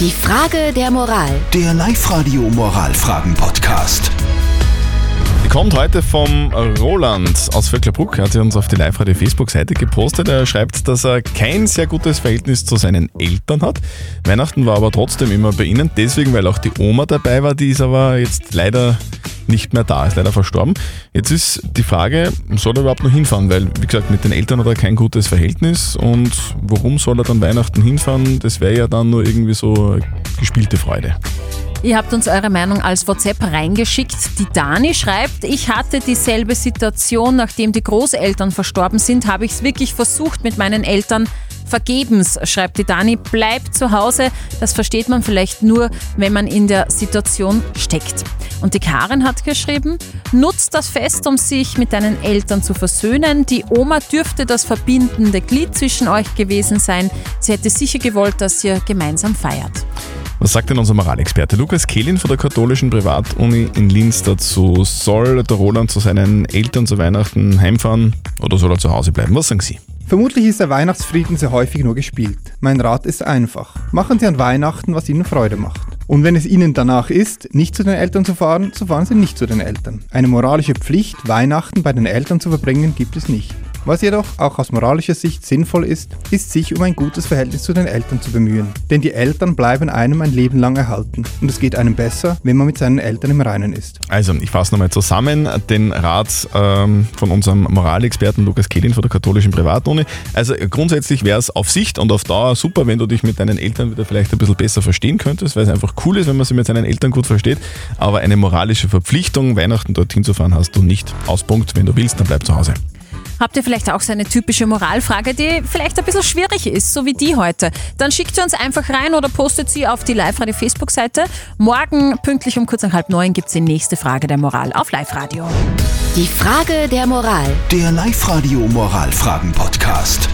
Die Frage der Moral. Der Live-Radio Moralfragen-Podcast. Die kommt heute vom Roland aus Vöcklerbruck. Er hat sie uns auf die Live-Radio Facebook-Seite gepostet. Er schreibt, dass er kein sehr gutes Verhältnis zu seinen Eltern hat. Weihnachten war aber trotzdem immer bei ihnen, deswegen, weil auch die Oma dabei war. Die ist aber jetzt leider nicht mehr da, ist leider verstorben. Jetzt ist die Frage, soll er überhaupt noch hinfahren? Weil, wie gesagt, mit den Eltern hat er kein gutes Verhältnis und warum soll er dann Weihnachten hinfahren? Das wäre ja dann nur irgendwie so gespielte Freude. Ihr habt uns eure Meinung als WhatsApp reingeschickt. Die Dani schreibt, ich hatte dieselbe Situation, nachdem die Großeltern verstorben sind, habe ich es wirklich versucht mit meinen Eltern. Vergebens, schreibt die Dani, bleibt zu Hause. Das versteht man vielleicht nur, wenn man in der Situation steckt. Und die Karin hat geschrieben, nutzt das Fest, um sich mit deinen Eltern zu versöhnen. Die Oma dürfte das verbindende Glied zwischen euch gewesen sein. Sie hätte sicher gewollt, dass ihr gemeinsam feiert. Was sagt denn unser Moralexperte Lukas Kehlin von der katholischen Privatuni in Linz dazu? Soll der Roland zu seinen Eltern zu Weihnachten heimfahren oder soll er zu Hause bleiben? Was sagen Sie? Vermutlich ist der Weihnachtsfrieden sehr häufig nur gespielt. Mein Rat ist einfach. Machen Sie an Weihnachten, was Ihnen Freude macht. Und wenn es Ihnen danach ist, nicht zu den Eltern zu fahren, so fahren Sie nicht zu den Eltern. Eine moralische Pflicht, Weihnachten bei den Eltern zu verbringen, gibt es nicht. Was jedoch auch aus moralischer Sicht sinnvoll ist, ist sich um ein gutes Verhältnis zu den Eltern zu bemühen. Denn die Eltern bleiben einem ein Leben lang erhalten. Und es geht einem besser, wenn man mit seinen Eltern im Reinen ist. Also, ich fasse nochmal zusammen den Rat ähm, von unserem Moralexperten Lukas Kehlin von der katholischen Privatuni. Also grundsätzlich wäre es auf Sicht und auf Dauer super, wenn du dich mit deinen Eltern wieder vielleicht ein bisschen besser verstehen könntest, weil es einfach cool ist, wenn man sich mit seinen Eltern gut versteht. Aber eine moralische Verpflichtung, Weihnachten dorthin zu fahren, hast du nicht. Auspunkt, wenn du willst, dann bleib zu Hause. Habt ihr vielleicht auch so eine typische Moralfrage, die vielleicht ein bisschen schwierig ist, so wie die heute? Dann schickt sie uns einfach rein oder postet sie auf die Live-Radio Facebook-Seite. Morgen, pünktlich um kurz nach halb neun, gibt es die nächste Frage der Moral auf Live-Radio. Die Frage der Moral. Der Live-Radio Moralfragen-Podcast.